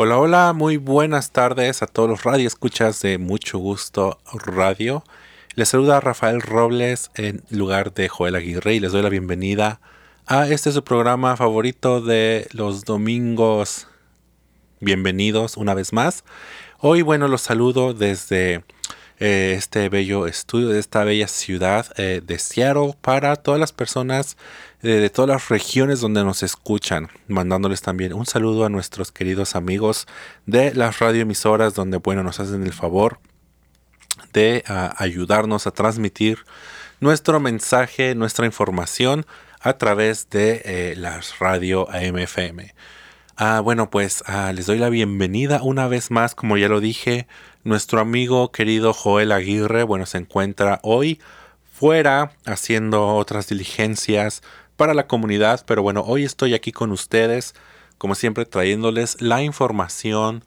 Hola, hola, muy buenas tardes a todos los radioescuchas de Mucho Gusto Radio. Les saluda Rafael Robles en lugar de Joel Aguirre y les doy la bienvenida a este su programa favorito de los domingos. Bienvenidos una vez más. Hoy, bueno, los saludo desde eh, este bello estudio de esta bella ciudad eh, de Seattle para todas las personas eh, de todas las regiones donde nos escuchan, mandándoles también un saludo a nuestros queridos amigos de las radioemisoras donde, bueno, nos hacen el favor de ah, ayudarnos a transmitir nuestro mensaje, nuestra información a través de las radio AMFM. Ah, bueno, pues ah, les doy la bienvenida una vez más, como ya lo dije, nuestro amigo querido Joel Aguirre, bueno, se encuentra hoy fuera haciendo otras diligencias para la comunidad, pero bueno, hoy estoy aquí con ustedes, como siempre, trayéndoles la información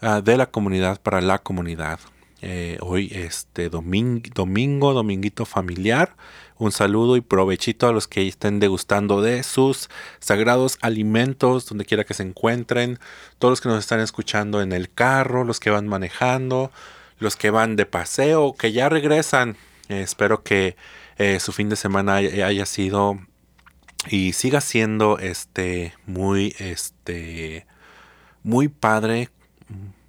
ah, de la comunidad para la comunidad. Eh, hoy este domingo, dominguito familiar. Un saludo y provechito a los que estén degustando de sus sagrados alimentos, donde quiera que se encuentren. Todos los que nos están escuchando en el carro, los que van manejando, los que van de paseo, que ya regresan. Espero que eh, su fin de semana haya, sido y siga siendo este muy este muy padre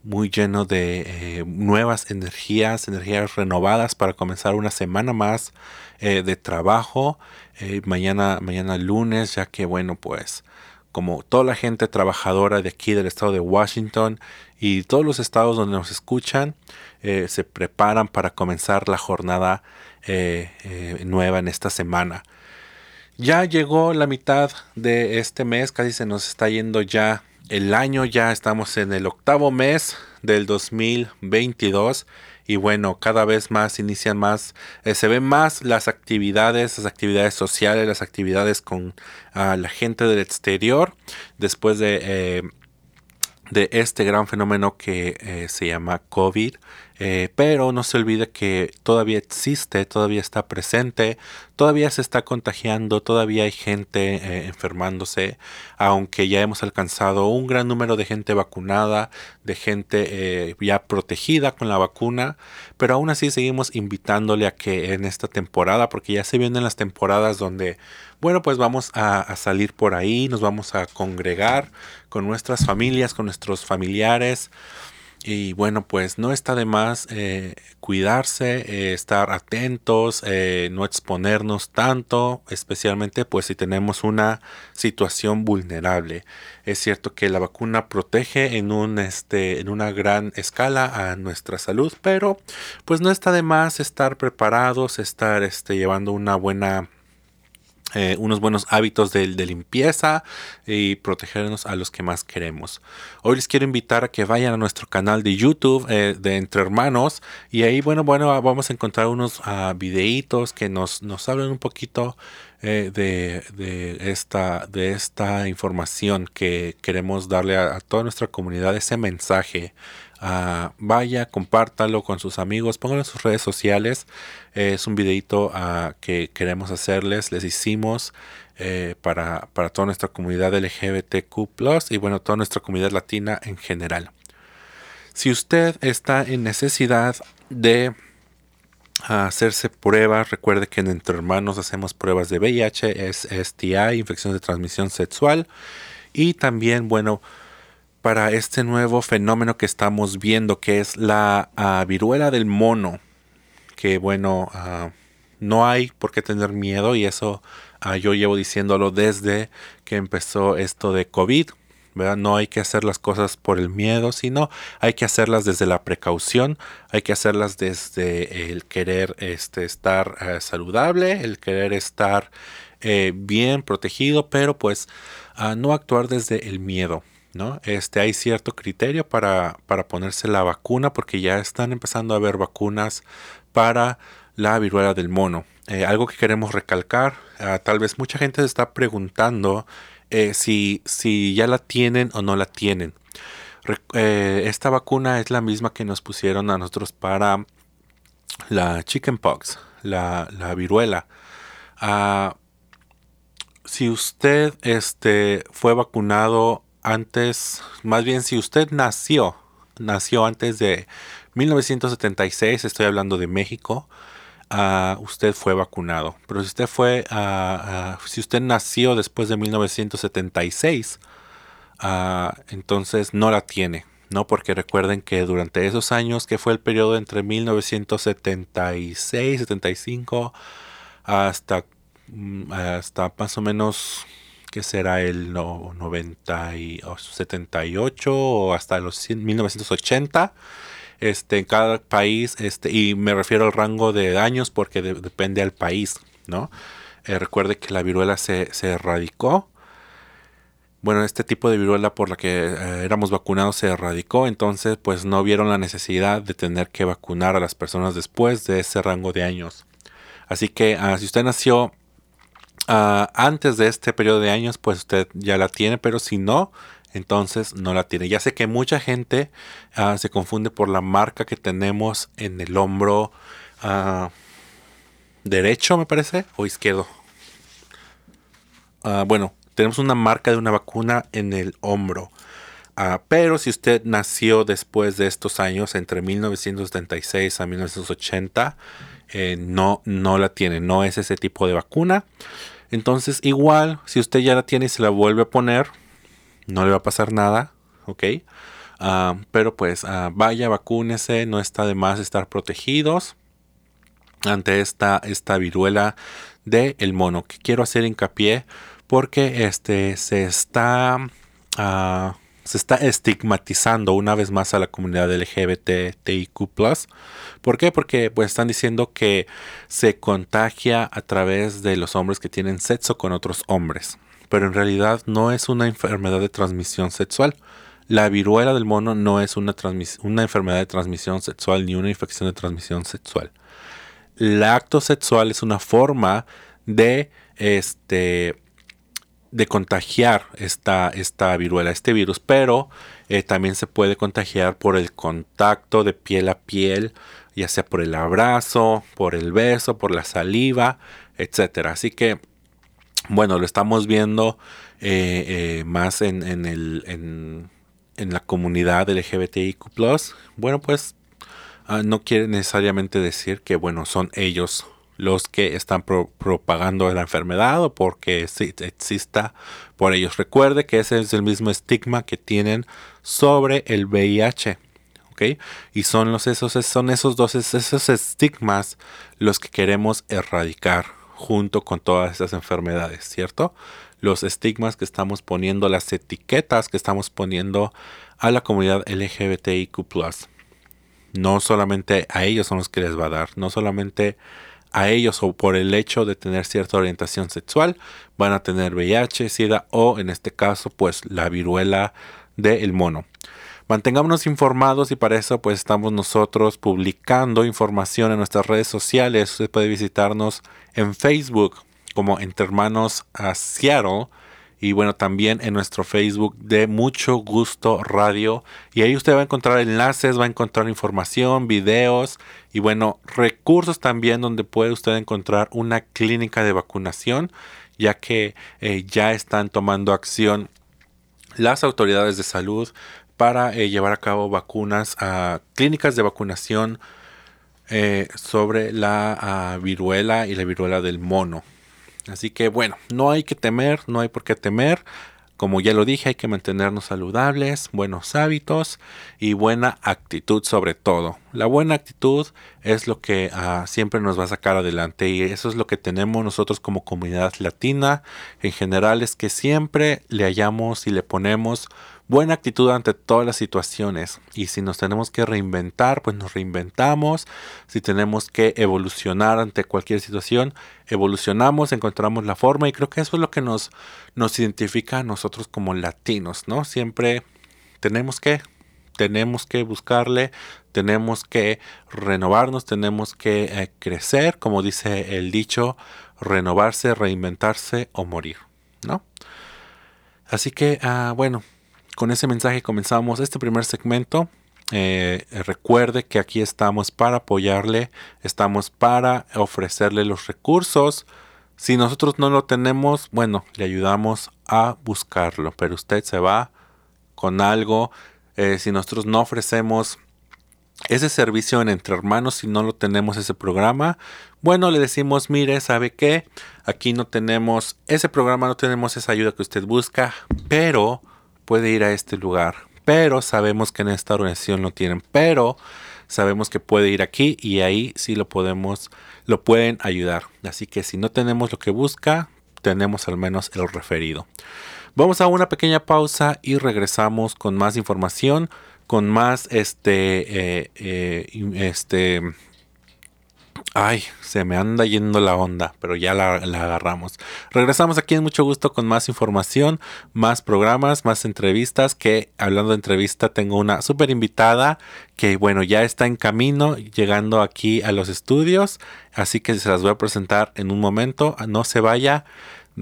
muy lleno de eh, nuevas energías, energías renovadas para comenzar una semana más eh, de trabajo. Eh, mañana, mañana lunes, ya que bueno, pues como toda la gente trabajadora de aquí del estado de Washington y todos los estados donde nos escuchan, se preparan para comenzar la jornada nueva en esta semana. Ya llegó la mitad de este mes, casi se nos está yendo ya el año ya estamos en el octavo mes del 2022 y bueno, cada vez más inician más, eh, se ven más las actividades, las actividades sociales, las actividades con ah, la gente del exterior después de, eh, de este gran fenómeno que eh, se llama COVID. Eh, pero no se olvide que todavía existe, todavía está presente, todavía se está contagiando, todavía hay gente eh, enfermándose, aunque ya hemos alcanzado un gran número de gente vacunada, de gente ya protegida con la vacuna, pero aún así seguimos invitándole a que en esta temporada, porque ya se vienen las temporadas donde, bueno, pues vamos a, salir por ahí, nos vamos a congregar con nuestras familias, con nuestros familiares. Y bueno, pues no está de más eh, cuidarse, eh, estar atentos, eh, no exponernos tanto, especialmente pues si tenemos una situación vulnerable. Es cierto que la vacuna protege en, un, este, en una gran escala a nuestra salud, pero pues no está de más estar preparados, estar este, llevando una buena eh, unos buenos hábitos de, limpieza y protegernos a los que más queremos. Hoy les quiero invitar a que vayan a nuestro canal de YouTube eh, de Entre Hermanos y ahí, bueno, bueno, vamos a encontrar unos uh, videitos que nos, nos hablan un poquito eh, de, esta, de esta información que queremos darle a toda nuestra comunidad, ese mensaje Ah, vaya, compártalo con sus amigos, pónganlo en sus redes sociales. es un videito ah, que queremos hacerles, les hicimos eh, para, toda nuestra comunidad LGBTQ y bueno, toda nuestra comunidad latina en general. Si usted está en necesidad de hacerse pruebas, recuerde que en Entre Hermanos hacemos pruebas de VIH, STI, infección de transmisión sexual y también, bueno, para este nuevo fenómeno que estamos viendo, que es la ah, viruela del mono, que bueno, ah, no hay por qué tener miedo y eso ah, yo llevo diciéndolo desde que empezó esto de COVID. No hay que hacer las cosas por el miedo, sino hay que hacerlas desde la precaución, hay que hacerlas desde el querer este, estar saludable, el querer estar eh, bien protegido, pero pues no actuar desde el miedo. ¿No? Este, hay cierto criterio para, para ponerse la vacuna porque ya están empezando a haber vacunas para la viruela del mono. Eh, algo que queremos recalcar, ah, tal vez mucha gente se está preguntando eh, si, si ya la tienen o no la tienen. Eh, esta vacuna es la misma que nos pusieron a nosotros para la chickenpox, la, la viruela. Ah, si usted este, fue vacunado antes, más bien si usted nació, nació antes de 1976, estoy hablando de México, uh, usted fue vacunado. Pero si usted fue, uh, si usted nació después de 1976, entonces no la tiene. ¿no? Porque recuerden que durante esos años, que fue el periodo entre 1976, 75, hasta, mm, hasta más o menos, que será el 90 y, 78 o hasta los 1980, este, en cada país, este, y me refiero al rango de años porque depende del país, ¿no? Eh, recuerde que la viruela se, se erradicó bueno, este tipo de viruela por la que eh, éramos vacunados se erradicó, entonces pues no vieron la necesidad de tener que vacunar a las personas después de ese rango de años. Así que ah, si usted nació ah, antes de este periodo de años, pues usted ya la tiene, pero si no, entonces no la tiene. Ya sé que mucha gente ah, se confunde por la marca que tenemos en el hombro derecho, me parece, o izquierdo. bueno, tenemos una marca de una vacuna en el hombro. Ah, pero si usted nació después de estos años, entre 1976 a 1980, eh, no, no la tiene, no es ese tipo de vacuna. Entonces, igual, si usted ya la tiene y se la vuelve a poner, no le va a pasar nada, ¿ok? Ah, pero pues ah, vaya, vacúnese, no está de más estar protegidos ante esta, esta viruela del el mono. Que quiero hacer hincapié porque este se está ah, se está estigmatizando una vez más a la comunidad LGBTIQ+. ¿Por qué? Porque pues están diciendo que se contagia a través de los hombres que tienen sexo con otros hombres. Pero en realidad no es una enfermedad de transmisión sexual. La viruela del mono no es una, una enfermedad de transmisión sexual ni una infección de transmisión sexual. El acto sexual es una forma de este de contagiar esta, esta viruela, este virus, pero eh, también se puede contagiar por el contacto de piel a piel, ya sea por el abrazo, por el beso, por la saliva, etcétera. Así que, bueno, lo estamos viendo eh, eh, más en, el, en, en, la comunidad LGBTIQ. Bueno, pues ah, no quiere necesariamente decir que, bueno, son ellos los que están propagando la enfermedad o porque exista por ellos. Recuerde que ese es el mismo estigma que tienen sobre el VIH. Y son, los, esos, son esos dos esos estigmas los que queremos erradicar junto con todas esas enfermedades, ¿cierto? Los estigmas que estamos poniendo, las etiquetas que estamos poniendo a la comunidad LGBTIQ. No solamente a ellos son los que les va a dar, no solamente a ellos o por el hecho de tener cierta orientación sexual van a tener VIH, SIDA o en este caso pues la viruela del mono. Mantengámonos informados y para eso pues estamos nosotros publicando información en nuestras redes sociales. Usted puede visitarnos en Facebook como Entre Hermanos a Seattle y bueno, también en nuestro Facebook de Mucho Gusto Radio. Y ahí usted va a encontrar enlaces, va a encontrar información, videos y bueno, recursos también donde puede usted encontrar una clínica de vacunación, ya que eh, ya están tomando acción las autoridades de salud para eh, llevar a cabo vacunas a clínicas de vacunación eh, sobre la ah, viruela y la viruela del mono. Así que bueno, no hay que temer, no hay por qué temer. Como ya lo dije, hay que mantenernos saludables, buenos hábitos y buena actitud sobre todo. La buena actitud es lo que ah, siempre nos va a sacar adelante y eso es lo que tenemos nosotros como comunidad latina. En general es que siempre le hallamos y le ponemos buena actitud ante todas las situaciones. Y si nos tenemos que reinventar, pues nos reinventamos. Si tenemos que evolucionar ante cualquier situación, evolucionamos, encontramos la forma. Y creo que eso es lo que nos, nos identifica a nosotros como latinos, ¿no? Siempre tenemos que tenemos que buscarle, tenemos que renovarnos, tenemos que eh, crecer, como dice el dicho, renovarse, reinventarse o morir, ¿no? Así que, ah, bueno, con ese mensaje comenzamos este primer segmento. Eh, recuerde que aquí estamos para apoyarle, estamos para ofrecerle los recursos. Si nosotros no lo tenemos, bueno, le ayudamos a buscarlo, pero usted se va con algo, eh, si nosotros no ofrecemos ese servicio en Entre Hermanos, si no lo tenemos ese programa, bueno, le decimos, mire, ¿sabe qué? Aquí no tenemos ese programa, no tenemos esa ayuda que usted busca, pero puede ir a este lugar. Pero sabemos que en esta organización lo tienen, pero sabemos que puede ir aquí y ahí sí lo podemos, lo pueden ayudar. Así que si no tenemos lo que busca, tenemos al menos el referido. Vamos a una pequeña pausa y regresamos con más información con más este, eh, eh, este, ay, se me anda yendo la onda, pero ya la, agarramos. Regresamos aquí en mucho gusto con más información, más programas, más entrevistas, que hablando de entrevista tengo una súper invitada que bueno, ya está en camino, llegando aquí a los estudios, así que se las voy a presentar en un momento, no se vaya.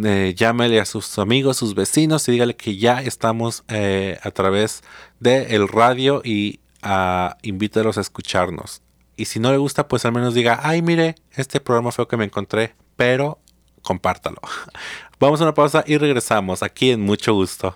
Eh, llámele a sus amigos, sus vecinos y dígale que ya estamos eh, a través del radio y uh, invítalos a escucharnos. Y si no le gusta, pues al menos diga, ay, mire, este programa fue que me encontré, pero compártalo. Vamos a una pausa y regresamos aquí en mucho gusto.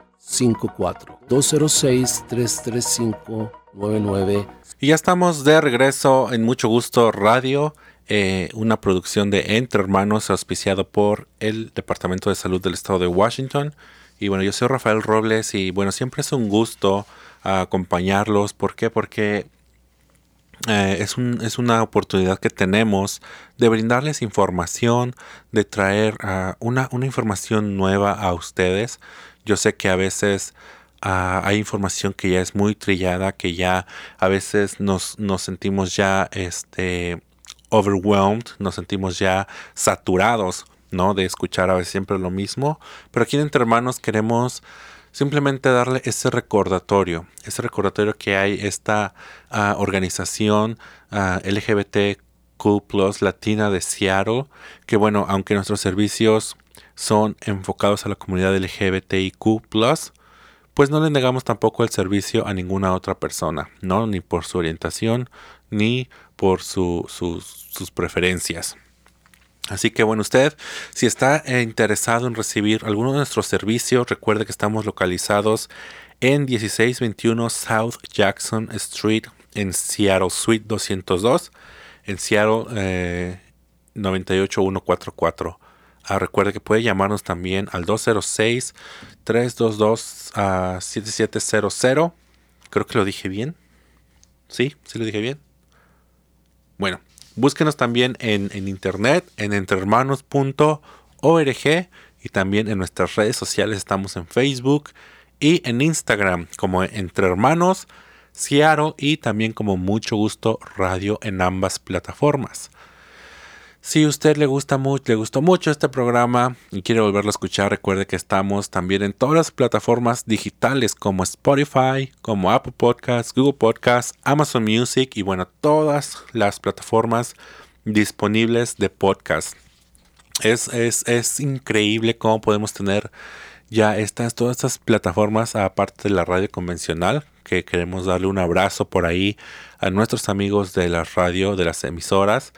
206-335-9954. 206-335-9954. Y ya estamos de regreso en Mucho Gusto Radio, eh, una producción de Entre Hermanos auspiciado por el Departamento de Salud del Estado de Washington. Y bueno, yo soy Rafael Robles y bueno, siempre es un gusto acompañarlos. ¿Por qué? Porque eh, es, un, es, una oportunidad que tenemos de brindarles información, de traer uh, una, una información nueva a ustedes. Yo sé que a veces Ah, hay información que ya es muy trillada, que ya a veces nos, nos sentimos ya este, overwhelmed, nos sentimos ya saturados, ¿no? De escuchar a veces siempre lo mismo. Pero aquí en Entre Hermanos queremos simplemente darle ese recordatorio, ese recordatorio que hay esta uh, organización uh, ah, LGBTQ Latina de Seattle, que bueno, aunque nuestros servicios son enfocados a la comunidad LGBTIQ pues no le negamos tampoco el servicio a ninguna otra persona, ¿no? Ni por su orientación, ni por sus preferencias. Así que bueno, usted, si está eh, interesado en recibir alguno de nuestros servicios, recuerde que estamos localizados en 1621 South Jackson Street en Seattle, Suite 202, en Seattle eh, 98144. Ah, recuerde que puede llamarnos también al 206-322-7700. Creo que lo dije bien. ¿Sí? ¿Sí lo dije bien? Bueno, búsquenos también en, en internet, en entrehermanos.org y también en nuestras redes sociales. Estamos en Facebook y en Instagram como Entre Hermanos y también como Mucho Gusto Radio en ambas plataformas. Si usted le gusta mucho, le gustó mucho este programa y quiere volverlo a escuchar, recuerde que estamos también en todas las plataformas digitales como Spotify, como Apple Podcasts, Google Podcasts, Amazon Music y bueno, todas las plataformas disponibles de podcast. Es, es, es increíble cómo podemos tener ya estas, todas estas plataformas aparte de la radio convencional, que queremos darle un abrazo por ahí a nuestros amigos de la radio, de las emisoras.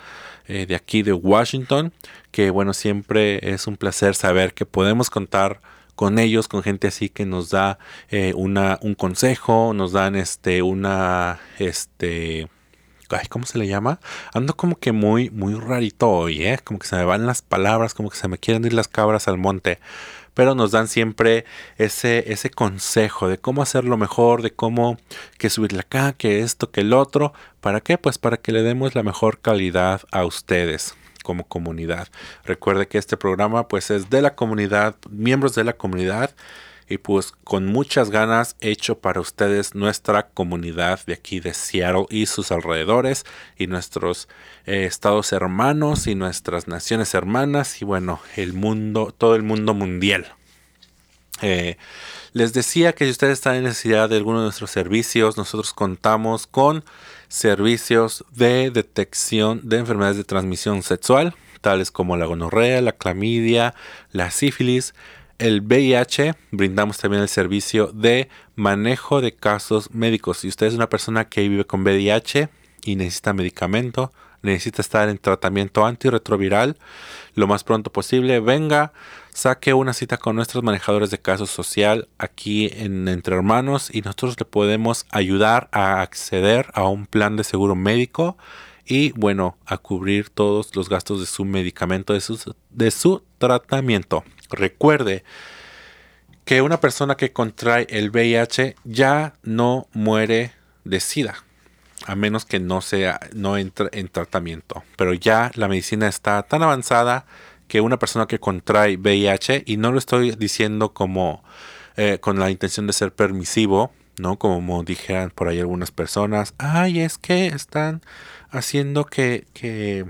Eh, de aquí de Washington, que bueno, siempre es un placer saber que podemos contar con ellos, con gente así que nos da eh, una, un consejo, nos dan este, una, este, ¿cómo se le llama? Ando como que muy, muy rarito hoy, ¿eh? Como que se me van las palabras, como que se me quieren ir las cabras al monte pero nos dan siempre ese, ese consejo de cómo hacerlo mejor, de cómo que subirle acá, que esto, que el otro. ¿Para qué? Pues para que le demos la mejor calidad a ustedes como comunidad. Recuerde que este programa pues es de la comunidad, miembros de la comunidad y pues con muchas ganas hecho para ustedes nuestra comunidad de aquí de Seattle y sus alrededores y nuestros eh, estados hermanos y nuestras naciones hermanas y bueno, el mundo, todo el mundo mundial. Eh, les decía que si ustedes están en necesidad de alguno de nuestros servicios, nosotros contamos con servicios de detección de enfermedades de transmisión sexual, tales como la gonorrea, la clamidia, la sífilis, el VIH. Brindamos también el servicio de manejo de casos médicos. Si usted es una persona que vive con VIH y necesita medicamento, necesita estar en tratamiento antirretroviral lo más pronto posible, venga, saque una cita con nuestros manejadores de casos social aquí en Entre Hermanos y nosotros le podemos ayudar a acceder a un plan de seguro médico y bueno, a cubrir todos los gastos de su medicamento, de su, de su tratamiento. Recuerde que una persona que contrae el VIH ya no muere de SIDA a menos que no sea no entre en tratamiento. Pero ya la medicina está tan avanzada que una persona que contrae VIH y no lo estoy diciendo como eh, con la intención de ser permisivo, ¿no? Como dijeran por ahí algunas personas, ay, es que están haciendo que, que,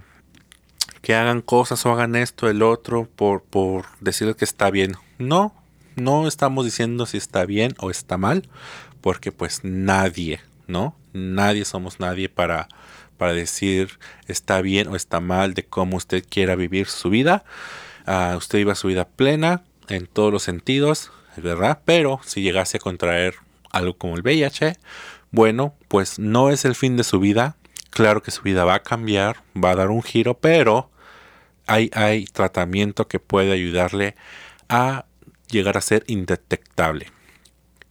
que hagan cosas o hagan esto, el otro, por, por decirles que está bien. No, no estamos diciendo si está bien o está mal, porque pues nadie, ¿no? Nadie somos nadie para, para decir está bien o está mal de cómo usted quiera vivir su vida. Uh, usted viva su vida plena en todos los sentidos, ¿verdad? Pero si llegase a contraer algo como el VIH, bueno, pues no es el fin de su vida. Claro que su vida va a cambiar, va a dar un giro, pero hay, hay tratamiento que puede ayudarle a llegar a ser indetectable.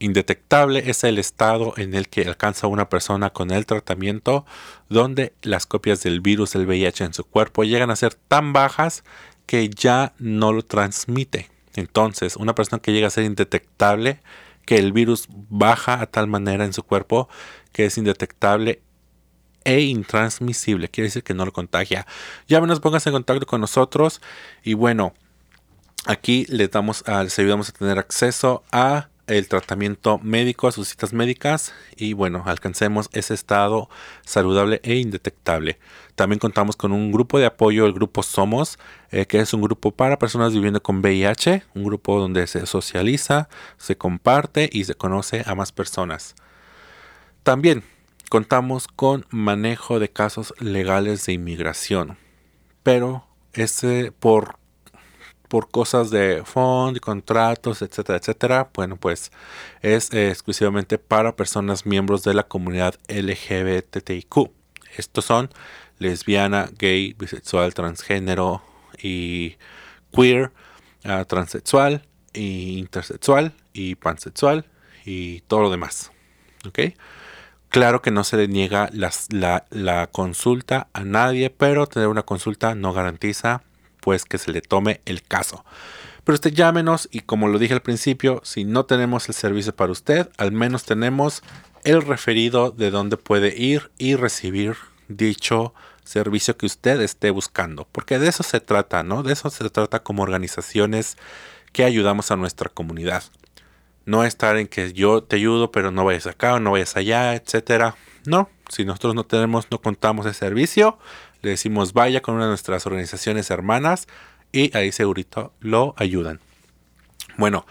Indetectable es el estado en el que alcanza una persona con el tratamiento donde las copias del virus del VIH en su cuerpo llegan a ser tan bajas que ya no lo transmite. Entonces, una persona que llega a ser indetectable, que el virus baja a tal manera en su cuerpo que es indetectable e intransmisible, quiere decir que no lo contagia. Ya menos pónganse en contacto con nosotros y bueno, aquí les damos, les ayudamos a tener acceso a el tratamiento médico, a sus citas médicas y bueno, alcancemos ese estado saludable e indetectable. También contamos con un grupo de apoyo, el grupo Somos, eh, que es un grupo para personas viviendo con VIH, un grupo donde se socializa, se comparte y se conoce a más personas. También contamos con manejo de casos legales de inmigración, pero ese por por cosas de fondo, contratos, etcétera, etcétera, bueno, pues es eh, exclusivamente para personas miembros de la comunidad LGBTIQ. Estos son lesbiana, gay, bisexual, transgénero y queer, uh, transexual, y intersexual y pansexual y todo lo demás. ¿Ok? Claro que no se le niega la, consulta a nadie, pero tener una consulta no garantiza pues que se le tome el caso. Pero usted llámenos y como lo dije al principio, si no tenemos el servicio para usted, al menos tenemos el referido de dónde puede ir y recibir dicho servicio que usted esté buscando. Porque de eso se trata, ¿no? De eso se trata como organizaciones que ayudamos a nuestra comunidad. No estar en que yo te ayudo, pero no vayas acá o no vayas allá, etcétera. No, si nosotros no tenemos, no contamos el servicio, le decimos vaya con una de nuestras organizaciones hermanas y ahí segurito lo ayudan. Bueno,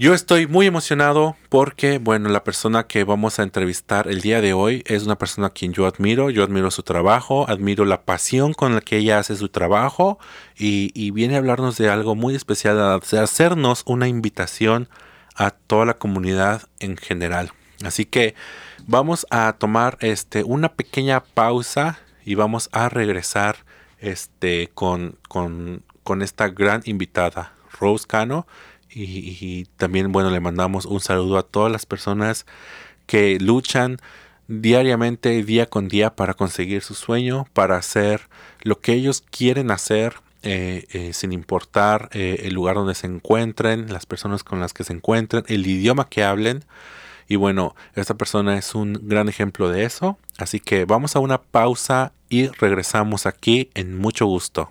yo estoy muy emocionado porque, bueno, la persona que vamos a entrevistar el día de hoy es una persona a quien yo admiro, yo admiro su trabajo, admiro la pasión con la que ella hace su trabajo y, viene a hablarnos de algo muy especial, de hacernos una invitación toda la comunidad en general. Así que vamos a tomar este, una pequeña pausa y vamos a regresar este, con, con, esta gran invitada, Rose Cano. Y, también, bueno, le mandamos un saludo a todas las personas que luchan diariamente, día con día, para conseguir su sueño, para hacer lo que ellos quieren hacer, eh, eh, sin importar eh, el lugar donde se encuentren, las personas con las que se encuentren, el idioma que hablen. Y bueno, esta persona es un gran ejemplo de eso. Así que vamos a una pausa y regresamos aquí en mucho gusto.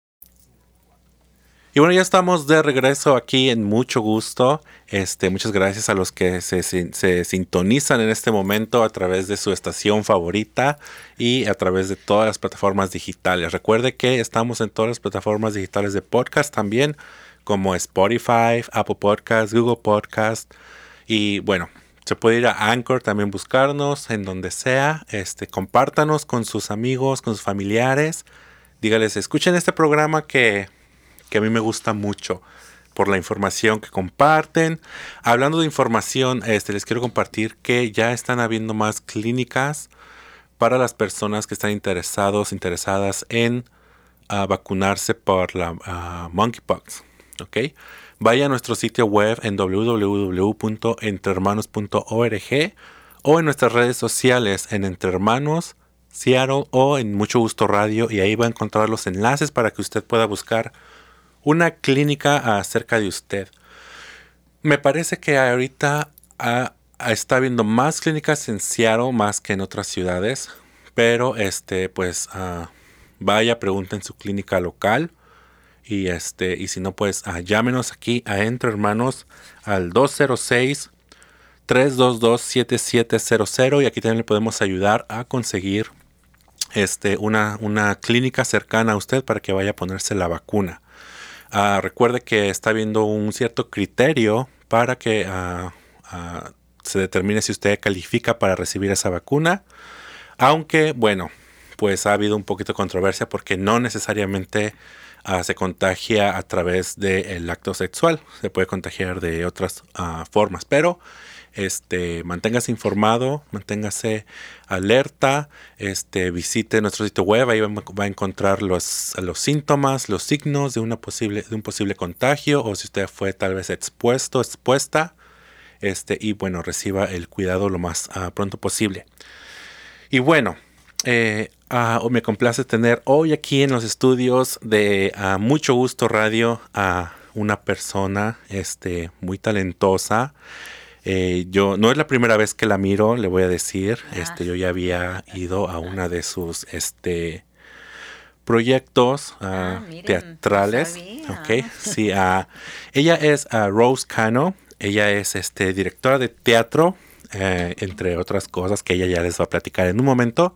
Y bueno, ya estamos de regreso aquí en mucho gusto. Este, muchas gracias a los que se, se, sintonizan en este momento a través de su estación favorita y a través de todas las plataformas digitales. Recuerde que estamos en todas las plataformas digitales de podcast también, como Spotify, Apple Podcast, Google Podcast. Y bueno, se puede ir a Anchor también buscarnos en donde sea. Este, compártanos con sus amigos, con sus familiares. Dígales, escuchen este programa que que a mí me gusta mucho por la información que comparten. Hablando de información, este, les quiero compartir que ya están habiendo más clínicas para las personas que están interesados, interesadas en ah, vacunarse por la uh, monkeypox. Vaya a nuestro sitio web en www.entrehermanos.org o en nuestras redes sociales en Entre Hermanos, Seattle o en Mucho Gusto Radio y ahí va a encontrar los enlaces para que usted pueda buscar una clínica acerca de usted. Me parece que ahorita está habiendo más clínicas en Seattle más que en otras ciudades, pero este, pues uh, vaya, pregunta en su clínica local y este, y si no, pues uh, llámenos aquí a Entre Hermanos al 206 322 7700 y aquí también le podemos ayudar a conseguir este, una, una clínica cercana a usted para que vaya a ponerse la vacuna. Ah, recuerde que está habiendo un cierto criterio para que ah, ah, se determine si usted califica para recibir esa vacuna. Aunque, bueno, pues ha habido un poquito de controversia porque no necesariamente se contagia a través del acto sexual. Se puede contagiar de otras formas. Pero este, manténgase informado, manténgase alerta, este, visite nuestro sitio web, ahí va, a encontrar los, los síntomas, los signos de, una posible, de un posible contagio o si usted fue tal vez expuesto, expuesta, este, y bueno, reciba el cuidado lo más ah, pronto posible. Y bueno, eh, ah, me complace tener hoy aquí en los estudios de ah, Mucho Gusto Radio a una persona este, muy talentosa. Eh, yo no es la primera vez que la miro, le voy a decir. Ah. Este, yo ya había ido a una de sus este proyectos ah, ah, teatrales. ok, sí. ella es Rose Cano. Ella es este directora de teatro, eh, entre otras cosas que ella ya les va a platicar en un momento.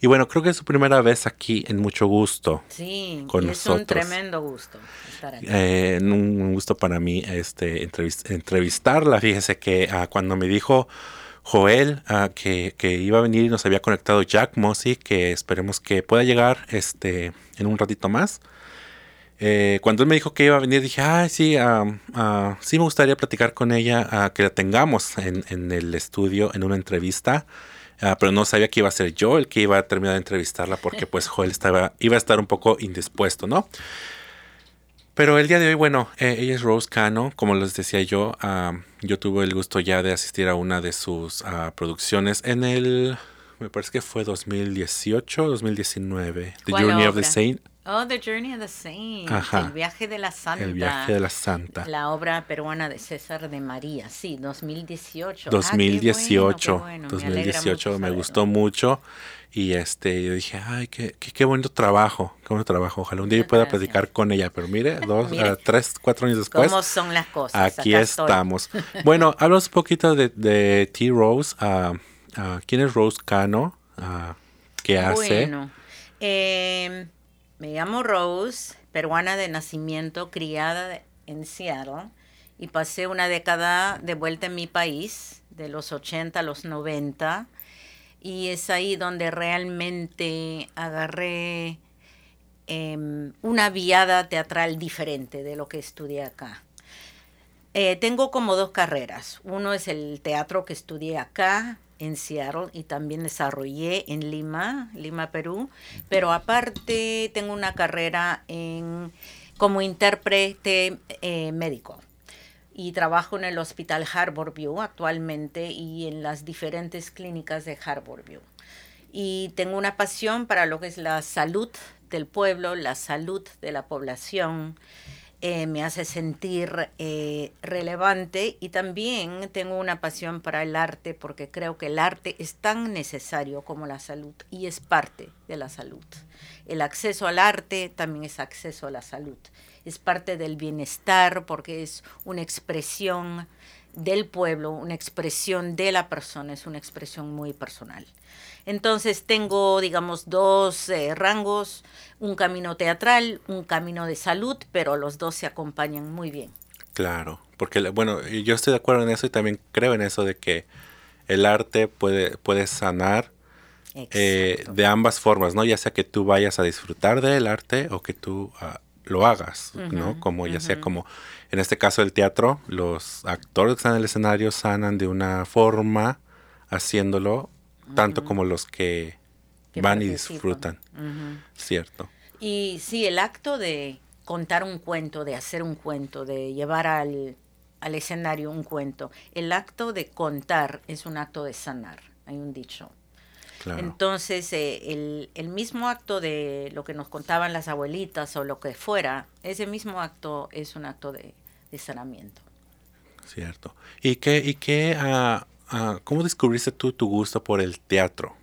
Y bueno, creo que es su primera vez aquí en mucho gusto. Sí, con es un tremendo gusto estar aquí. Eh, un gusto para mí este, entrevistarla. Fíjese que uh, cuando me dijo Joel uh, que, que, iba a venir y nos había conectado Jack Mossy, que esperemos que pueda llegar este, en un ratito más. Eh, cuando él me dijo que iba a venir, dije, ay, sí, uh, sí me gustaría platicar con ella, que la tengamos en, en el estudio, en una entrevista. Ah, pero no sabía que iba a ser yo el que iba a terminar de entrevistarla porque pues Joel estaba, iba a estar un poco indispuesto, ¿no? Pero el día de hoy, bueno, eh, ella es Rose Cano, como les decía yo, yo tuve el gusto ya de asistir a una de sus ah, producciones en el, me parece que fue 2018, 2019, The Journey of the Saint. Oh, The Journey of the Saint. El viaje de la Santa. El viaje de la Santa. La obra peruana de César de María, sí, 2018. 2018. 2018, me, gustó mucho. Y este, yo dije, ay, qué, qué, qué bonito trabajo, qué bonito trabajo. Ojalá un día yo pueda platicar con ella, pero mire, dos, tres, cuatro años después. ¿Cómo son las cosas? Aquí estamos. bueno, hablas un poquito de, de T. Rose. Uh, ¿Quién es Rose Cano? Uh, ¿Qué hace? Bueno, eh, me llamo Rose, peruana de nacimiento, criada en Seattle, y pasé una década de vuelta en mi país, de los 80 a los 90, y es ahí donde realmente agarré em, una viada teatral diferente de lo que estudié acá. Eh, tengo como dos carreras. Uno es el teatro que estudié acá, en Seattle y también desarrollé en Lima, Lima, Perú. Pero aparte tengo una carrera en, como intérprete eh, médico y trabajo en el Hospital Harborview actualmente y en las diferentes clínicas de Harborview. Y tengo una pasión para lo que es la salud del pueblo, la salud de la población eh, me hace sentir eh, relevante y también tengo una pasión para el arte porque creo que el arte es tan necesario como la salud y es parte de la salud. El acceso al arte también es acceso a la salud. Es parte del bienestar porque es una expresión del pueblo, una expresión de la persona, es una expresión muy personal. Entonces tengo, digamos, dos eh, rangos, un camino teatral, un camino de salud, pero los dos se acompañan muy bien. Claro, porque bueno, yo estoy de acuerdo en eso y también creo en eso de que el arte puede, puede sanar eh, de ambas formas, ¿no? Ya sea que tú vayas a disfrutar del arte o que tú ah, lo hagas, ¿no? Como ya sea como en este caso del teatro, los actores que están en el escenario sanan de una forma haciéndolo tanto como los que, van y disfrutan, ¿cierto? Y sí, el acto de contar un cuento, de hacer un cuento, de llevar al, escenario un cuento, el acto de contar es un acto de sanar, hay un dicho. Entonces, eh, el, mismo acto de lo que nos contaban las abuelitas o lo que fuera, ese mismo acto es un acto de, sanamiento. Cierto. ¿Y qué, y qué uh, Ah, ¿Cómo descubriste tú tu gusto por el teatro?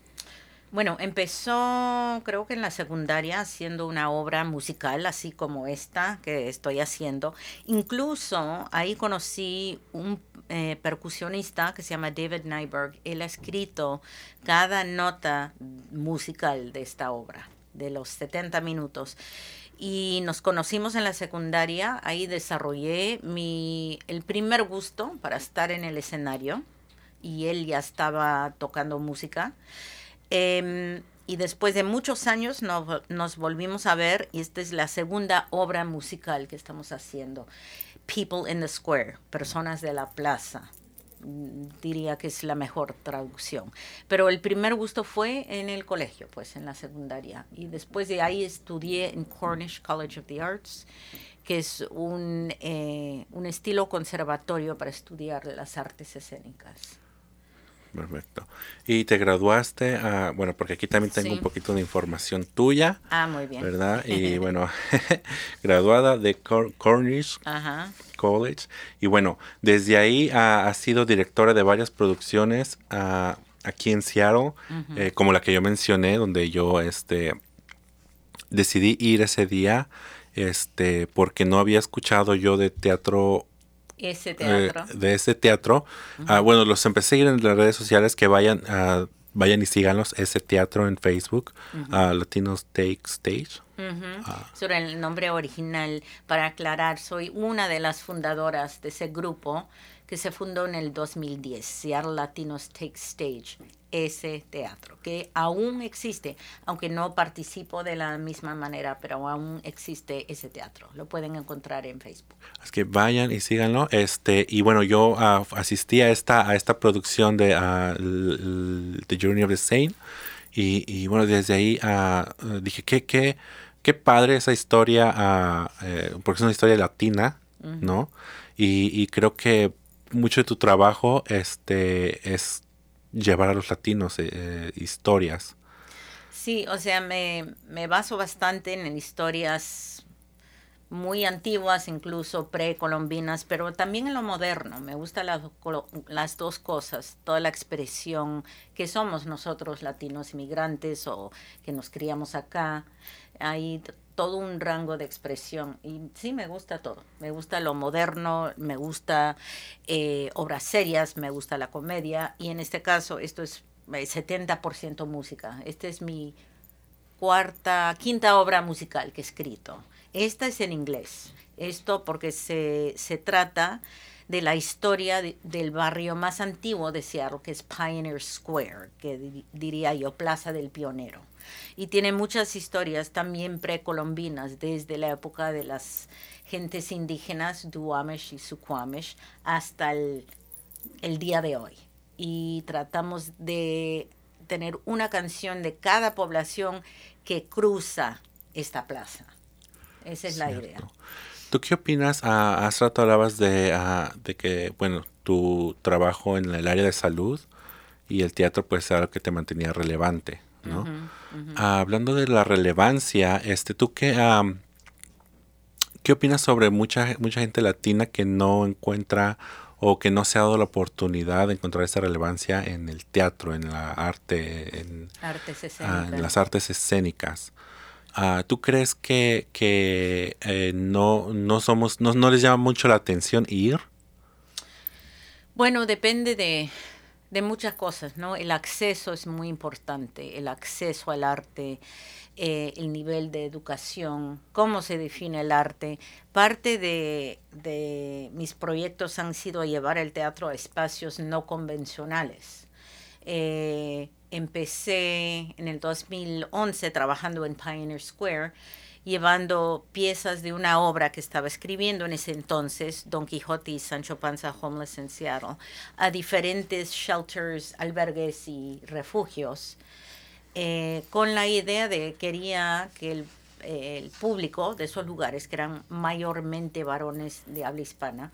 Bueno, empezó creo que en la secundaria haciendo una obra musical, así como esta que estoy haciendo. Incluso ahí conocí un eh, percusionista que se llama David Nyberg. Él ha escrito cada nota musical de esta obra, de los 70 minutos. Y nos conocimos en la secundaria, ahí desarrollé mi, el primer gusto para estar en el escenario y él ya estaba tocando música. Em, y después de muchos años nos volvimos a ver y esta es la segunda obra musical que estamos haciendo. People in the Square, Personas de la Plaza. Mm, diría que es la mejor traducción. Pero el primer gusto fue en el colegio, pues en la secundaria. Y después de ahí estudié en Cornish College of the Arts, que es un, eh, un estilo conservatorio para estudiar las artes escénicas. Perfecto. Y te graduaste, bueno, porque aquí también tengo un poquito de información tuya. Ah, muy bien. ¿Verdad? Y bueno, graduada de Cornish College. Y bueno, desde ahí ha, sido directora de varias producciones aquí en Seattle, eh, como la que yo mencioné, donde yo este, decidí ir ese día este, porque no había escuchado yo de teatro ese eh, teatro. de ese teatro. Ah, bueno, los empecé a seguir en las redes sociales que vayan, uh, vayan y síganos ese teatro en Facebook, uh, Latinos Take Stage. Ah. Sobre el nombre original, para aclarar, soy una de las fundadoras de ese grupo que se fundó en el 2010, Seattle Latinos Take Stage, ese teatro, que aún existe, aunque no participo de la misma manera, pero aún existe ese teatro. Lo pueden encontrar en Facebook. Es que vayan y síganlo. Este, y bueno, yo uh, asistí a esta, a esta producción de uh, The Journey of the Saint. Y, bueno, desde ahí uh, dije, qué, qué, qué padre esa historia, eh, porque es una historia latina, ¿no? Y, y creo que mucho de tu trabajo este, es llevar a los latinos eh, eh, historias. Sí, o sea, me, baso bastante en historias muy antiguas, incluso precolombinas, pero también en lo moderno. Me gustan las, las dos cosas, toda la expresión que somos nosotros latinos inmigrantes o que nos criamos acá. Hay todo un rango de expresión y sí me gusta todo. Me gusta lo moderno, me gusta eh, obras serias, me gusta la comedia y en este caso esto es 70% eh, música. Esta es mi cuarta, quinta obra musical que he escrito. Esta es en inglés. Esto porque se, se trata de la historia del barrio más antiguo de Seattle, que es Pioneer Square, que diría yo, Plaza del Pionero y tiene muchas historias también precolombinas, desde la época de las gentes indígenas, Duwamish y Suquamish, hasta el, día de hoy. Y tratamos de tener una canción de cada población que cruza esta plaza. Esa es la idea. ¿Tú qué opinas? Ah, hace rato hablabas de, ah, de que, bueno, tu trabajo en el área de salud y el teatro pues era algo que te mantenía relevante, ¿no? hablando de la relevancia, este, ¿tú qué, ¿Qué opinas sobre mucha, mucha gente latina que no encuentra o que no se ha dado la oportunidad de encontrar esa relevancia en el teatro, en la arte, en, ah, las artes escénicas? Ah, ¿Tú crees que, que eh, no, no somos, no, no les llama mucho la atención ir? Bueno, depende de, de muchas cosas, ¿no? El acceso es muy importante, el acceso al arte, eh, el nivel de educación, cómo se define el arte. Parte de, mis proyectos han sido llevar el teatro a espacios no convencionales. Eh, empecé en el 2011 trabajando en Pioneer Square llevando piezas de una obra que estaba escribiendo en ese entonces, Don Quijote y Sancho Panza Homeless en Seattle, a diferentes shelters, albergues y refugios, eh, con la idea de que quería que el, el público de esos lugares, que eran mayormente varones de habla hispana,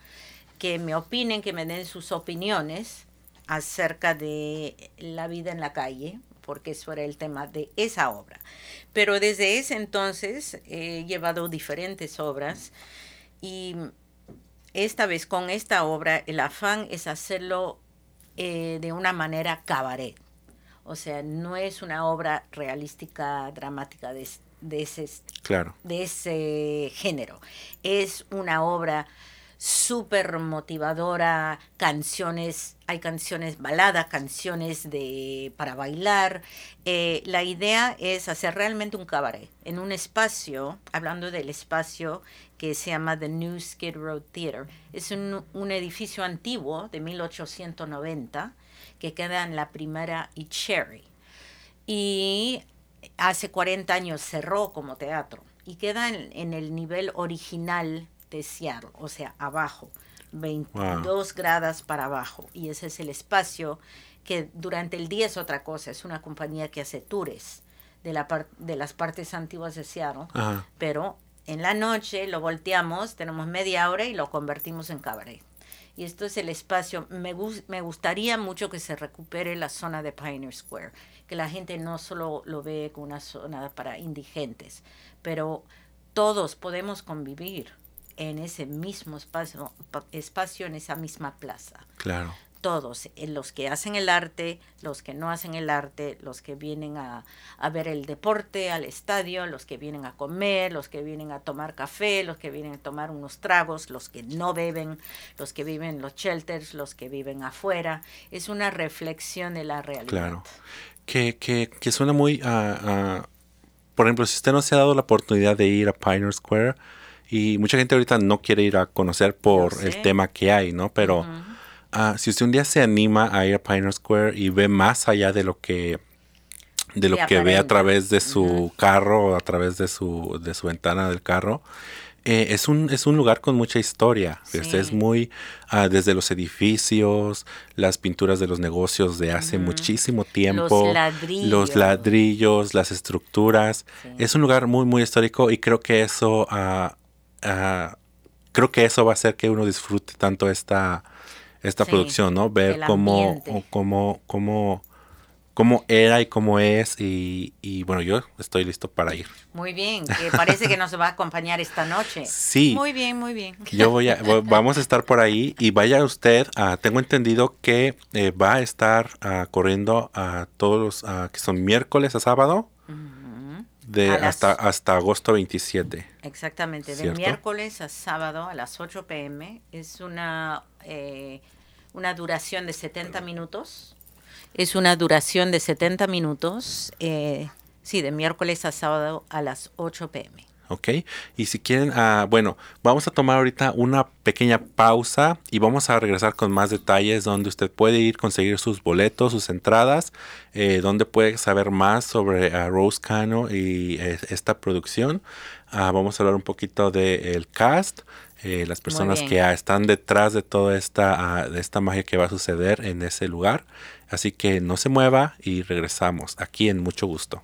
que me opinen, que me den sus opiniones acerca de la vida en la calle, porque eso era el tema de esa obra. Pero desde ese entonces he llevado diferentes obras y esta vez con esta obra el afán es hacerlo eh, de una manera cabaret. O sea, no es una obra realística, dramática de, de, ese, claro. de ese género. Es una obra súper motivadora, canciones, hay canciones baladas, canciones de, para bailar. Eh, la idea es hacer realmente un cabaret en un espacio, hablando del espacio que se llama The New Skid Row Theater. Es un, un edificio antiguo de 1890 que queda en la primera y Cherry. Y hace 40 años cerró como teatro y queda en, en el nivel original de Seattle, o sea, abajo, 22 grados para abajo. Y ese es el espacio que durante el día es otra cosa, es una compañía que hace tours de, la de las partes antiguas de Seattle, pero en la noche lo volteamos, tenemos media hora y lo convertimos en cabaret. Y esto es el espacio, me, me gustaría mucho que se recupere la zona de Pioneer Square, que la gente no solo lo ve como una zona para indigentes, pero todos podemos convivir en ese mismo espacio, espacio, en esa misma plaza. Claro. Todos, eh, los que hacen el arte, los que no hacen el arte, los que vienen a, a, ver el deporte, al estadio, los que vienen a comer, los que vienen a tomar café, los que vienen a tomar unos tragos, los que no beben, los que viven en los shelters, los que viven afuera. Es una reflexión de la realidad. Claro. Que, que, que suena muy a, Por ejemplo, si usted no se ha dado la oportunidad de ir a Pioneer Square, y mucha gente ahorita no quiere ir a conocer por el tema que hay, ¿no? Pero ah, si usted un día se anima a ir a Pioneer Square y ve más allá de lo que de lo que ve a través de su carro o a través de su, de su ventana del carro, eh, es, un, es un lugar con mucha historia. Es muy, ah, desde los edificios, las pinturas de los negocios de hace muchísimo tiempo, los ladrillos, los ladrillos las estructuras. Es un lugar muy, muy histórico y creo que eso uh, uh, creo que eso va a hacer que uno disfrute tanto esta, esta sí, producción, ¿no? Ver cómo, cómo, cómo, cómo era y cómo es. Y, y, bueno, yo estoy listo para ir. Muy bien, que parece que nos va a acompañar esta noche. Sí. Muy bien, muy bien. Yo voy a, vamos a estar por ahí y vaya usted, uh, tengo entendido que eh, va a estar uh, corriendo a todos los, que son miércoles a sábado. Uh de hasta, hasta agosto 27. Exactamente, de miércoles a sábado a las 8 pm. Es una, eh, una duración de 70 minutos. Es una duración de 70 minutos, eh, sí, de miércoles a sábado a las 8 pm. ¿Ok? Y si quieren, uh, bueno, vamos a tomar ahorita una pequeña pausa y vamos a regresar con más detalles donde usted puede ir conseguir sus boletos, sus entradas, eh, donde puede saber más sobre uh, Rose Cano y eh, esta producción. Uh, vamos a hablar un poquito del cast, eh, las personas que están detrás de toda esta, de esta magia que va a suceder en ese lugar. Así que no se mueva y regresamos aquí en mucho gusto.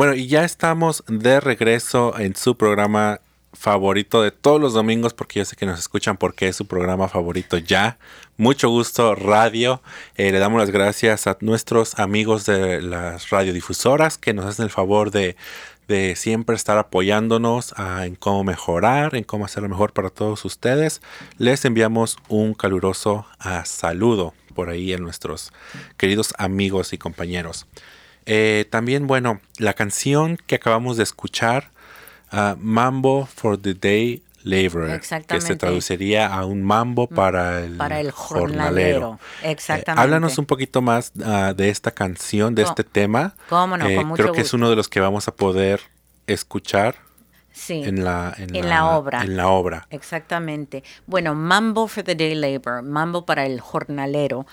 Bueno, y ya estamos de regreso en su programa favorito de todos los domingos, porque yo sé que nos escuchan porque es su programa favorito ya. Mucho gusto, radio. Eh, le damos las gracias a nuestros amigos de las radiodifusoras que nos hacen el favor de, de siempre estar apoyándonos en cómo mejorar, en cómo hacerlo mejor para todos ustedes. Les enviamos un caluroso ah, saludo por ahí a nuestros queridos amigos y compañeros. Eh, también, bueno, la canción que acabamos de escuchar, uh, Mambo for the Day Laborer, que se traduciría a un mambo mm, para el, para el jornalero. Eh, Exactamente. háblanos un poquito más uh, de esta canción, de este tema. Cómo no, Eh, con mucho creo que es gusto. uno de los que vamos a poder escuchar Sí. en la, en En la obra. En la obra. Exactamente. Bueno, Mambo for the Day Labor, Mambo para el jornalero.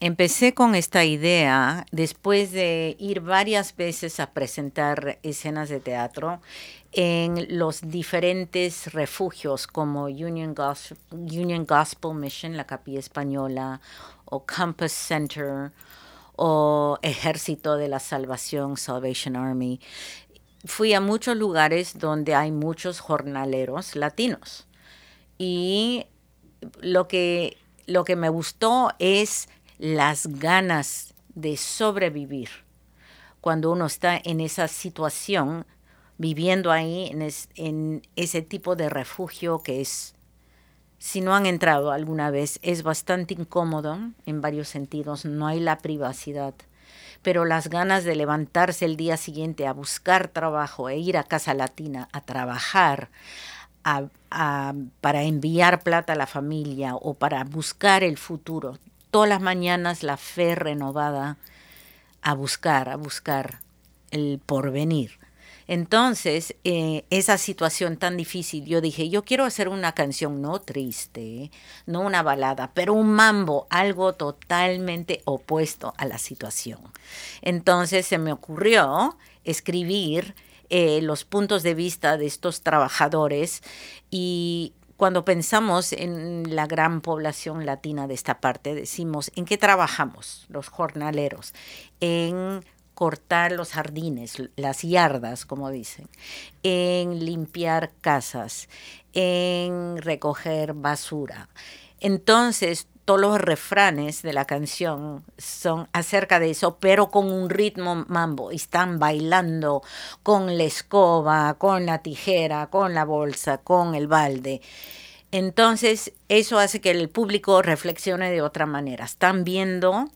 Empecé con esta idea después de ir varias veces a presentar escenas de teatro en los diferentes refugios como Union Gospel, Union Gospel Mission, la Capilla Española, o Campus Center, o Ejército de la Salvación, Salvation Army fui a muchos lugares donde hay muchos jornaleros latinos. Y lo que, lo que me gustó es las ganas de sobrevivir. Cuando uno está en esa situación, viviendo ahí, en, es- en ese tipo de refugio que es, si no han entrado alguna vez, es bastante incómodo en varios sentidos, no hay la privacidad pero las ganas de levantarse el día siguiente a buscar trabajo e ir a Casa Latina a trabajar, a- a- para enviar plata a la familia o para buscar el futuro. Todas las mañanas la fe renovada a buscar, a buscar el porvenir. Entonces, eh, esa situación tan difícil, yo dije, yo quiero hacer una canción no triste, no una balada, pero un mambo, algo totalmente opuesto a la situación. Entonces se me ocurrió escribir eh, los puntos de vista de estos trabajadores y cuando pensamos en la gran población latina de esta parte, decimos, ¿en qué trabajamos los jornaleros? En cortar los jardines, las yardas, como dicen, en limpiar casas, en recoger basura. Entonces, todos los refranes de la canción son acerca de eso, pero con un ritmo mambo. Están bailando con la escoba, con la tijera, con la bolsa, con el balde. Entonces, eso hace que el público reflexione de otra manera. Están viendo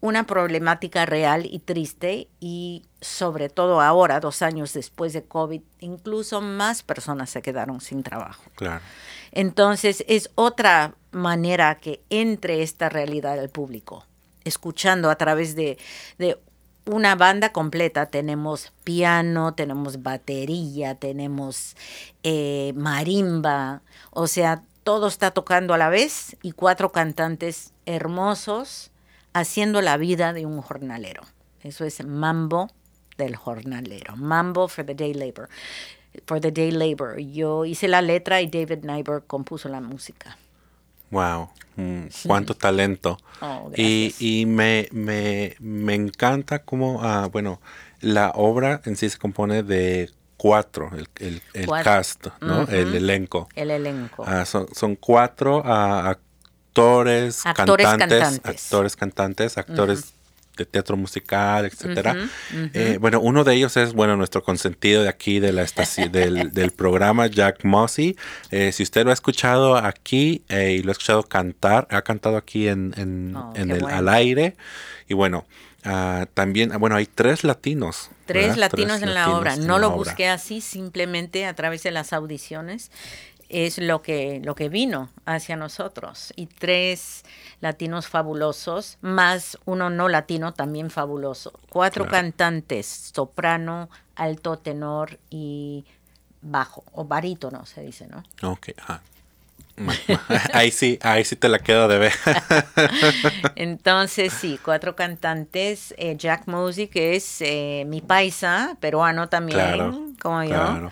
una problemática real y triste y sobre todo ahora, dos años después de COVID, incluso más personas se quedaron sin trabajo. Claro. Entonces es otra manera que entre esta realidad al público, escuchando a través de, una banda completa. Tenemos piano, tenemos batería, tenemos eh, marimba, o sea, todo está tocando a la vez y cuatro cantantes hermosos haciendo la vida de un jornalero. Eso es mambo del jornalero, mambo for the day labor. For the day labor. Yo hice la letra y David Nyberg compuso la música. Wow, mm, cuánto talento. Oh, y y me, me, me encanta cómo, ah, bueno, la obra en sí se compone de cuatro, el, el, el Cuatro. cast, ¿no? El elenco. El elenco. Ah, son, son cuatro ah, actores, Actores cantantes, cantantes. actores cantantes, actores de teatro musical, etcétera. Eh, bueno, uno de ellos es, bueno, nuestro consentido de aquí de la del, del programa, Jack Mossy. Eh, si usted lo ha escuchado aquí eh, y lo ha escuchado cantar, ha cantado aquí en, en- Oh, en el, bueno. al aire. Y bueno, ah, también, ah, bueno, hay tres latinos. Tres latinos Tres en la obra. No lo obra. busqué así simplemente a través de las audiciones. Es lo que, lo que vino hacia nosotros. Y tres latinos fabulosos, más uno no latino también fabuloso. Cuatro cantantes, soprano, alto tenor y bajo, o barítono se dice, ¿no? Ok, ah. ahí sí, ahí sí te la quedo de ver. Entonces, sí, cuatro cantantes. Eh, Jack Mosey, que es eh, mi paisa, peruano también, como yo.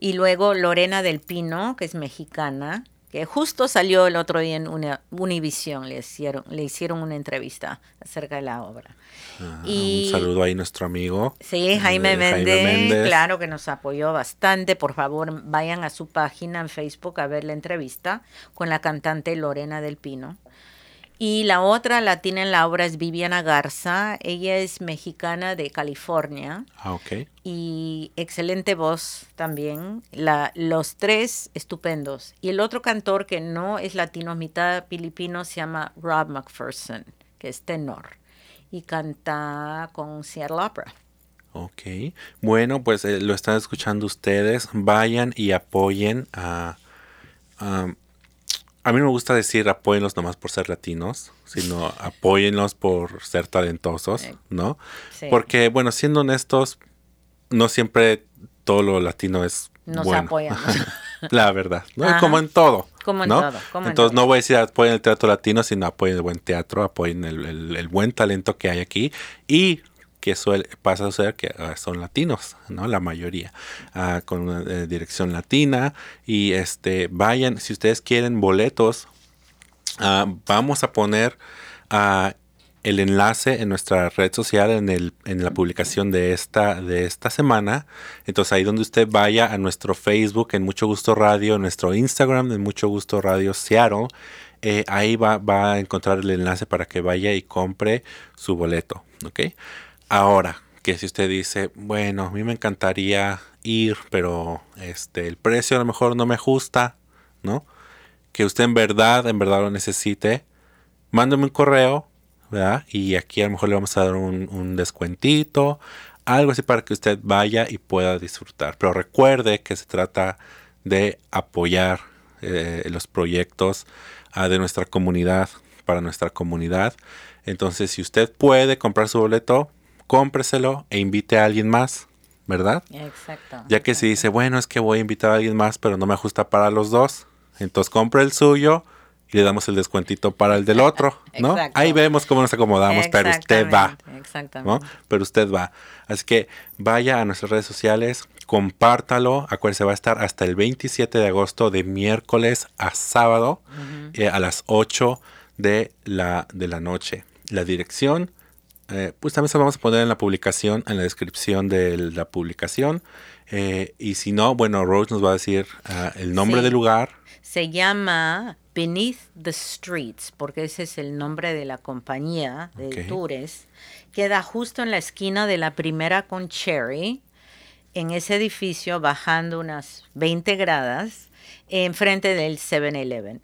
Y luego Lorena del Pino, que es mexicana, que justo salió el otro día en una, Univision, le hicieron, le hicieron una entrevista acerca de la obra. Ah, y, un saludo ahí a nuestro amigo. Sí, Jaime, Méndez, claro que nos apoyó bastante. Por favor, vayan a su página en Facebook a ver la entrevista con la cantante Lorena del Pino. Y la otra latina en la obra es Viviana Garza. Ella es mexicana de California. Ah, ok. Y excelente voz también. La, los tres estupendos. Y el otro cantor que no es latino, mitad filipino, se llama Rob McPherson, que es tenor. Y canta con Seattle Opera. Ok. Bueno, pues eh, lo están escuchando ustedes. Vayan y apoyen a a mí no me gusta decir apóyenlos nomás por ser latinos, sino apóyenlos por ser talentosos, ¿no? Porque, bueno, siendo honestos, no siempre todo lo latino es Nos bueno. apoyan. La verdad, ¿no? Como en todo. Como en ¿no? todo. como en Entonces todo. no voy a decir apoyen el teatro latino, sino apoyen el buen teatro, apoyen el, el- el buen talento que hay aquí y que suele, pasa a suceder que ah, son latinos, ¿no? La mayoría, ah, con una eh, dirección latina y este, vayan, si ustedes quieren boletos, ah, vamos a poner el enlace en nuestra red social en, el, en la publicación de esta, de esta semana. Entonces ahí donde usted vaya a nuestro Facebook en Mucho Gusto Radio, nuestro Instagram en Mucho Gusto Radio Seattle, eh, ahí va, va a encontrar el enlace para que vaya y compre su boleto. ¿ok? Ahora, que si usted dice, bueno, a mí me encantaría ir, pero este, el precio a lo mejor no me ajusta, ¿no? Que usted en verdad, en verdad lo necesite, mándame un correo, ¿verdad? Y aquí a lo mejor le vamos a dar un, un descuentito, algo así para que usted vaya y pueda disfrutar. Pero recuerde que se trata de apoyar eh, los proyectos ah, de nuestra comunidad, para nuestra comunidad. Entonces, si usted puede comprar su boleto, cómpreselo e invite a alguien más, ¿verdad? Exacto. Ya que si dice, bueno, es que voy a invitar a alguien más, pero no me ajusta para los dos, entonces compre el suyo y le damos el descuentito para el del otro, ¿no? Exacto. Ahí vemos cómo nos acomodamos, pero usted va, Exactamente, ¿no? Pero usted va. Así que vaya a nuestras redes sociales, compártalo. Acuérdese, va a estar hasta el 27 de agosto, de miércoles a sábado, eh, a las 8 de la, de la noche. La dirección, eh, pues también se lo vamos a poner en la publicación, en la descripción de la publicación. Eh, y si no, bueno, Rose nos va a decir ah, el nombre Sí. del lugar. Se llama Beneath the Streets, porque ese es el nombre de la compañía de Ok. tours. Queda justo en la esquina de la primera con Cherry, en ese edificio, bajando unas 20 gradas, enfrente del 7-Eleven.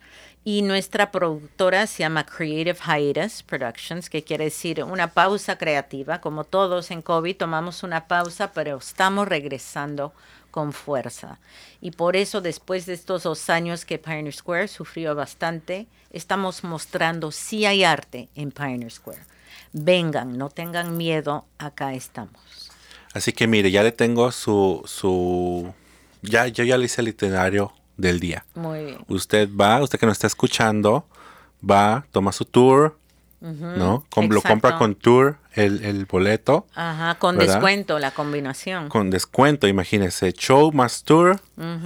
Y nuestra productora se llama Creative Hiatus Productions, que quiere decir una pausa creativa. Como todos en COVID, tomamos una pausa, pero estamos regresando con fuerza. Y por eso, después de estos dos años que Pioneer Square sufrió bastante, estamos mostrando si hay arte en Pioneer Square. Vengan, no tengan miedo, acá estamos. Así que mire, ya le tengo su, su, ya, yo ya le hice el itinerario del día. Muy bien. Usted va, usted que nos está escuchando, va, toma su tour, ¿no? Com- lo compra con tour el, el boleto, Ajá, con ¿Verdad? descuento la combinación. con descuento, imagínese, show más tour,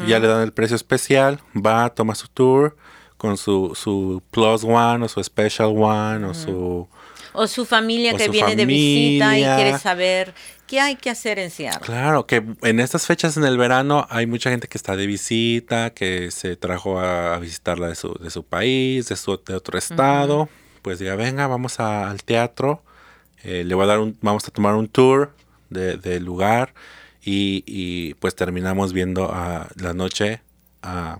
ya le dan el precio especial, va, toma su tour con su, su plus one o su special one o su... O su familia O que su viene de visita y quiere saber qué hay que hacer en Seattle. Claro, que en estas fechas en el verano hay mucha gente que está de visita, que se trajo a, visitarla de su, de su país, de, su, de otro estado. Pues diga, venga, vamos a- al teatro. eh, le voy a dar un, vamos a tomar un tour de- del lugar y, y, pues terminamos viendo a la noche a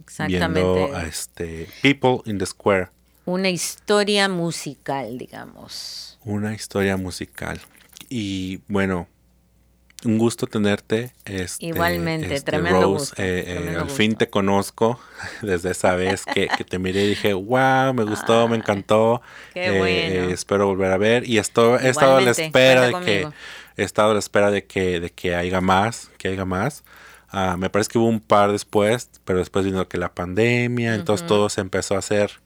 Exactamente. viendo a este People in the Square, Una historia musical, digamos. una historia musical. Y bueno, un gusto tenerte. Este, Igualmente, este, tremendo Rose. gusto, Eh, eh, al gusto. fin te conozco desde esa vez que, que te miré y dije, wow, me gustó, me encantó. qué Eh, bueno. eh, espero volver a ver. Y esto, he estado a la espera de que he estado a la espera de que, de que haya más, que haya más. Ah, me parece que hubo un par después, pero después vino que la pandemia, entonces todo se empezó a hacer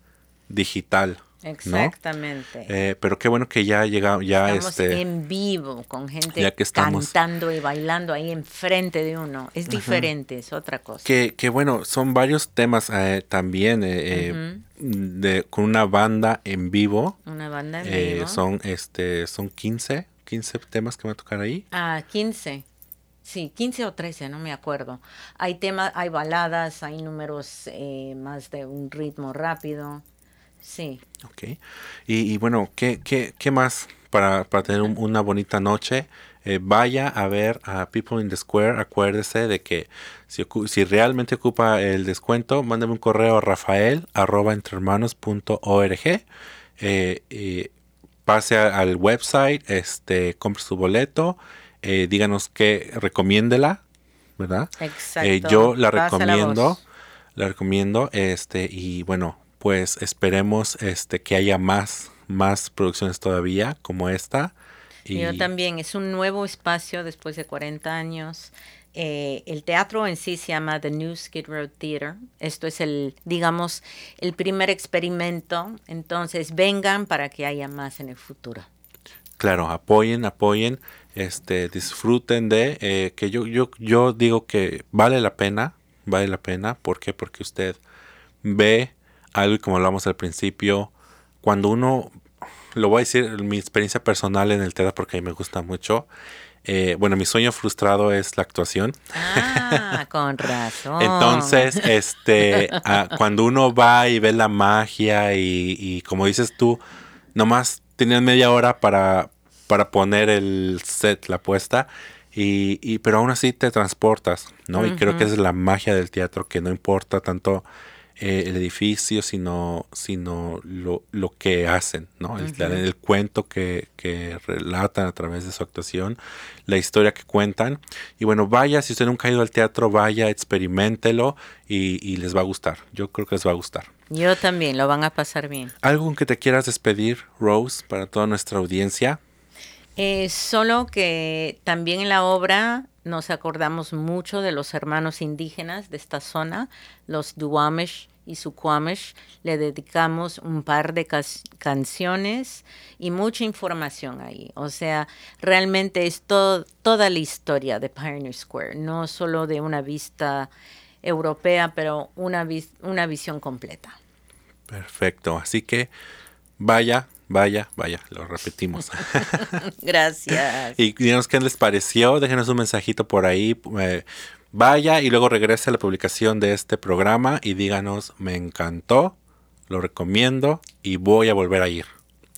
digital. ¿no? Exactamente. Eh, pero qué bueno que ya llega, ya Estamos este, en vivo con gente ya que estamos- cantando y bailando ahí enfrente de uno. Es diferente, es otra cosa. que, que bueno, son varios temas eh, también eh, de, con una banda en vivo. Una banda en vivo. son este son 15, 15 temas que van a tocar ahí. Ah, 15. Sí, 15 o 13, no me acuerdo. Hay temas, hay baladas, hay números más de un ritmo rápido. Sí. Ok. Y, y bueno, ¿qué, qué, qué más para, para tener un- una bonita noche? Eh, vaya a ver a People in the Square. Acuérdese de que si, si realmente ocupa el descuento, mándame un correo a rafael arroba entrehermanos.org. Eh, eh, pase a- al website, este, compre su boleto, eh, díganos que recomiéndela, ¿verdad? Exacto. Eh, yo la recomiendo, la recomiendo, este, y bueno, pues esperemos este que haya más, más producciones todavía como esta. Y Yo también, es un nuevo espacio después de 40 años. Eh, el teatro en sí se llama The New Skid Row Theater. Esto es el, digamos, el primer experimento. Entonces, vengan para que haya más en el futuro. claro, apoyen, apoyen, este, disfruten de eh, que yo, yo, yo digo que vale la pena, vale la pena, ¿por qué? Porque usted ve algo y como hablamos al principio, cuando uno, lo voy a decir, mi experiencia personal en el teatro porque a mí me gusta mucho, eh, bueno, mi sueño frustrado es la actuación. Ah, con razón. Entonces, este, ah, cuando uno va y ve la magia y, y como dices tú, nomás tenían media hora para, para poner el set, la puesta, y, y- pero aún así te transportas, ¿no? Y creo que esa es la magia del teatro, que no importa tanto eh, el edificio, sino, sino lo, lo que hacen, ¿no? El, el cuento que, que relatan a través de su actuación, la historia que cuentan. Y bueno, vaya, si usted nunca ha ido al teatro, vaya, experimentelo y, y les va a gustar. Yo creo que les va a gustar. Yo también, lo van a pasar bien. ¿Algo que te quieras despedir, Rose, para toda nuestra audiencia? Eh, solo que también en la obra nos acordamos mucho de los hermanos indígenas de esta zona, los Duwamish y Suquamish. Le dedicamos un par de canciones y mucha información ahí. O sea, realmente es to- toda la historia de Pioneer Square, no solo de una vista europea, pero una, una visión completa. Perfecto. Así que vaya, vaya, vaya, lo repetimos. Gracias. y díganos qué les pareció, déjenos un mensajito por ahí. eh, vaya y luego regrese a la publicación de este programa y díganos, me encantó, lo recomiendo y voy a volver a ir.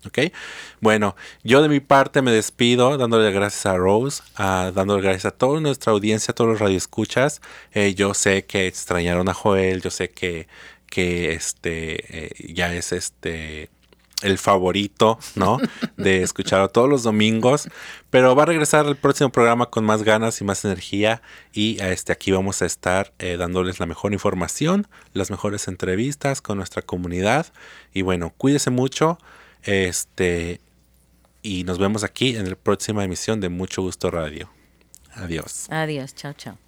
¿Ok? Bueno, yo de mi parte me despido dándole gracias a Rose, dándole gracias a toda nuestra audiencia, a todos los radioescuchas. Eh, yo sé que extrañaron a Joel, yo sé que, que este eh, ya es este el favorito, ¿no? De escucharlo todos los domingos. Pero va a regresar el próximo programa con más ganas y más energía. Y este, aquí vamos a estar eh, dándoles la mejor información, las mejores entrevistas con nuestra comunidad. Y bueno, cuídese mucho. Este. Y nos vemos aquí en la próxima emisión de Mucho Gusto Radio. Adiós. Adiós, chao, chao.